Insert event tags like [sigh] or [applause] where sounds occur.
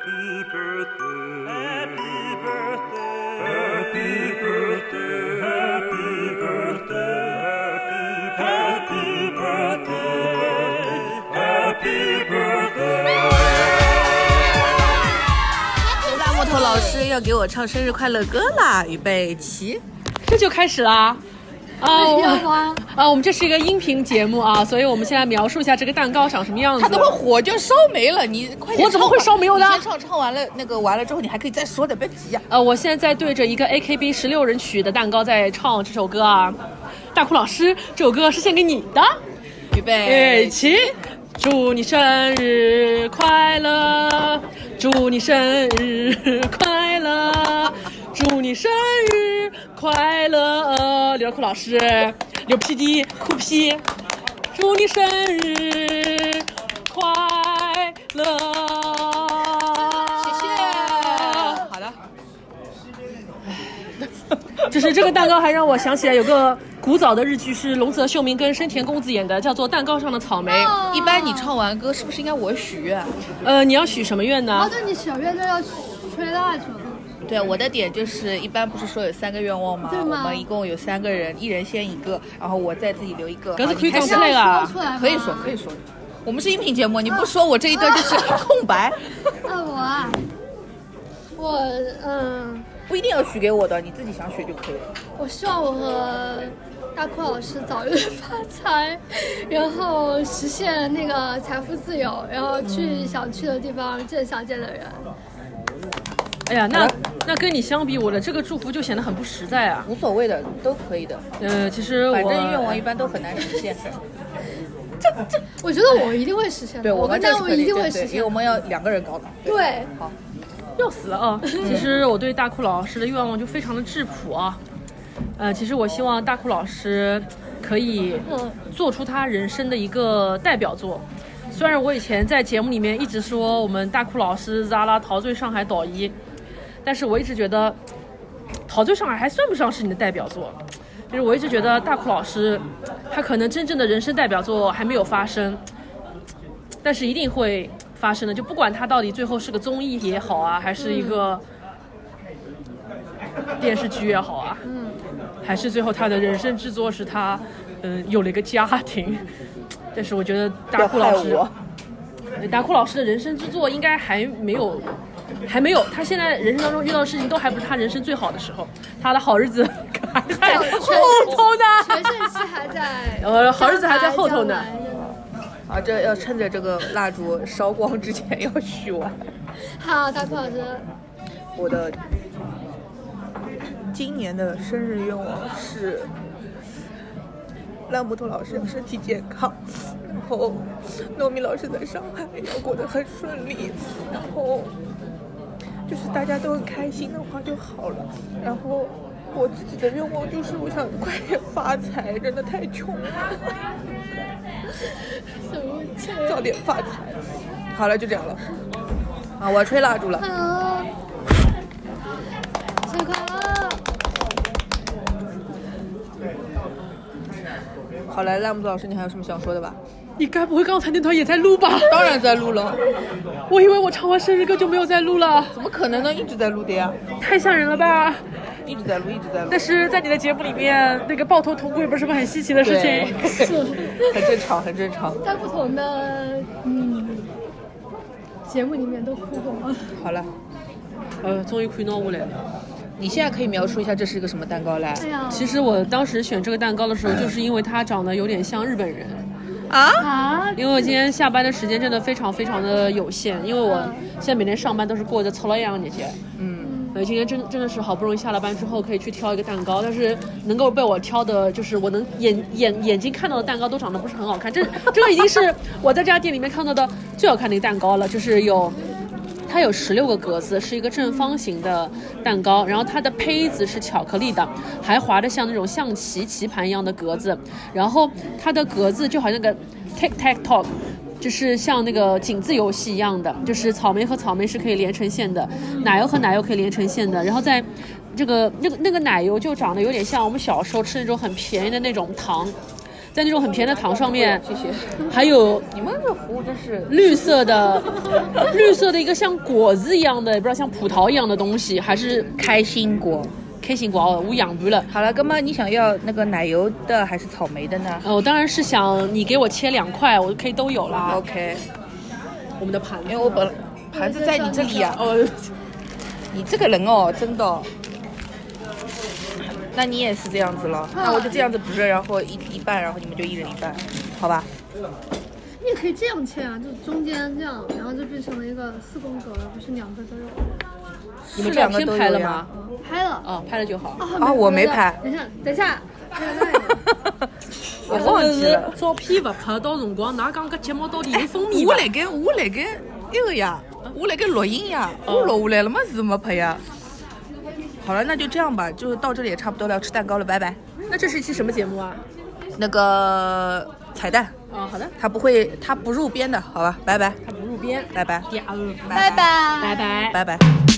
Happy birthday. Happy birthday. Happy birthday. Happy birthday. Happy birthday. Happy birthday. 大木头老师要给我唱生日快乐歌啦！预备起，这就开始啦。啊，我要吗？啊，我们这是一个音频节目啊，所以我们现在描述一下这个蛋糕长什么样子。它等会火就烧没了，你快点火怎么会烧没有呢唱唱完了那个完了之后，你还可以再说的，别急呀、呃，我现在在对着一个 AKB 十六人曲的蛋糕在唱这首歌啊。大哭老师，这首歌是献给你的。预备一起，祝你生日快乐，祝你生日快乐，祝你生日快乐。刘酷老师，刘 PD 酷 P，祝你生日快乐。谢谢。好的，就是这个蛋糕还让我想起来有个古早的日剧，是龙泽秀明跟深田恭子演的，叫做《蛋糕上的草莓》。一般你唱完歌是不是应该我许愿？呃，你要许什么愿哦，呢？对，你小月就要吹蜡烛。对，我的点就是一般不是说有三个愿望吗？对吗我们一共有三个人，一人先一个，然后我再自己留一个。格子可以讲出来啊可以说，可以说。我们是音频节目，你不说我这一段就是 [laughs] 空白，啊，我啊，我嗯，不一定要许给我的，你自己想许就可以了。我希望我和大阔老师早日 [laughs] 发财，然后实现那个财富自由，然后去想去的地方见想见的人。哎呀，那那跟你相比，我的这个祝福就显得很不实在啊。无所谓的，都可以的，呃，其实我反正愿望一般都很难实现。[laughs] 这这我觉得我一定会实现的，对我跟们一定会实现的。因为我们要两个人搞的。对，好，要死了啊！[laughs] 其实我对大酷老师的愿望就非常的质朴啊。呃，其实我希望大酷老师可以嗯做出他人生的一个代表作。虽然我以前在节目里面一直说我们大酷老师扎拉陶醉上海导一，但是我一直觉得陶醉上海还算不上是你的代表作。就是我一直觉得大酷老师，他可能真正的人生代表作还没有发生，但是一定会发生的。就不管他到底最后是个综艺也好啊，还是一个电视剧也好啊，嗯，还是最后他的人生制作是他，嗯，有了一个家庭。但是我觉得大酷老师，大酷老师的人生之作应该还没有，还没有，他现在人生当中遇到的事情都还不是他人生最好的时候，他的好日子 [laughs] 还在后头呢。全盛期还在，[laughs] 呃，好日子还在后头呢。啊，这要趁着这个蜡烛烧光之前要许完。好，大酷老师，我的今年的生日愿望是烂木头老师要身体健康，然后糯米老师在上海要过得很顺利，然后就是大家都很开心的话就好了。然后我自己的愿望就是我想快点发财，真的太穷了，早点发财。好了，就这样了。啊，我要吹蜡烛了。好，生日快乐！好来，烂木子老师，你还有什么想说的吧？你该不会刚才那段也在录吧？当然在录了，我以为我唱完生日歌就没有再录了，怎么可能呢？一直在录的呀，太吓人了吧？一直在录，一直在录但。是在你的节目里面，那个抱头同归不是什么很稀奇的事情。[laughs] 很正常，很正常。在不同的嗯节目里面都哭过吗？好了，呃，终于亏到我来了。你现在可以描述一下这是一个什么蛋糕来？哎呀，其实我当时选这个蛋糕的时候，就是因为它长得有点像日本人。啊？啊，因为我今天下班的时间真的非常非常的有限，因为我现在每天上班都是过着操劳一样的节。嗯，我，今天真真的是好不容易下了班之后可以去挑一个蛋糕，但是能够被我挑的，就是我能眼眼眼睛看到的蛋糕都长得不是很好看。这这个已经是我在这家店里面看到的最好看的一个蛋糕了，就是有。它有十六个格子，是一个正方形的蛋糕，然后它的胚子是巧克力的，还滑的像那种象棋棋盘一样的格子，然后它的格子就好像个 tic tac toe，就是像那个井字游戏一样的，就是草莓和草莓是可以连成线的，奶油和奶油可以连成线的，然后在这个那个那个奶油就长得有点像我们小时候吃那种很便宜的那种糖。在那种很便宜的糖上面，[laughs] 谢谢。还有你们这服务真是绿色的，[laughs] 绿色的一个像果子一样的，也不知道像葡萄一样的东西，还是开心果。开心果哦，我养鱼了。好了，哥们，你想要那个奶油的还是草莓的呢呃，我当然是想你给我切两块，我可以都有啦。？OK，我们的盘子，因为我本来盘子在你这里啊、哦，你这个人哦，真的哦。那你也是这样子了，那我就这样子不是，然后一一半，然后你们就一人一半，好吧？你也可以这样切啊，就中间这样，然后就变成了一个四宫格，不是两个都有。你们两个都拍了吗？拍了。哦，拍了就好。啊我没拍等一下，等一下。[laughs] 我忘记了。照片不拍到辰光，㑚讲搿节目到底有封面伐？我辣盖我辣盖那个呀，我辣盖录音呀，我录下来了嘛，是没拍呀。好了，那就这样吧，就到这里也差不多了，要吃蛋糕了，拜拜。那这是一期什么节目啊？那个彩蛋，哦，好的，它不会，它不入编的，好吧，拜拜，它不入编。拜拜，拜拜。拜拜。拜拜。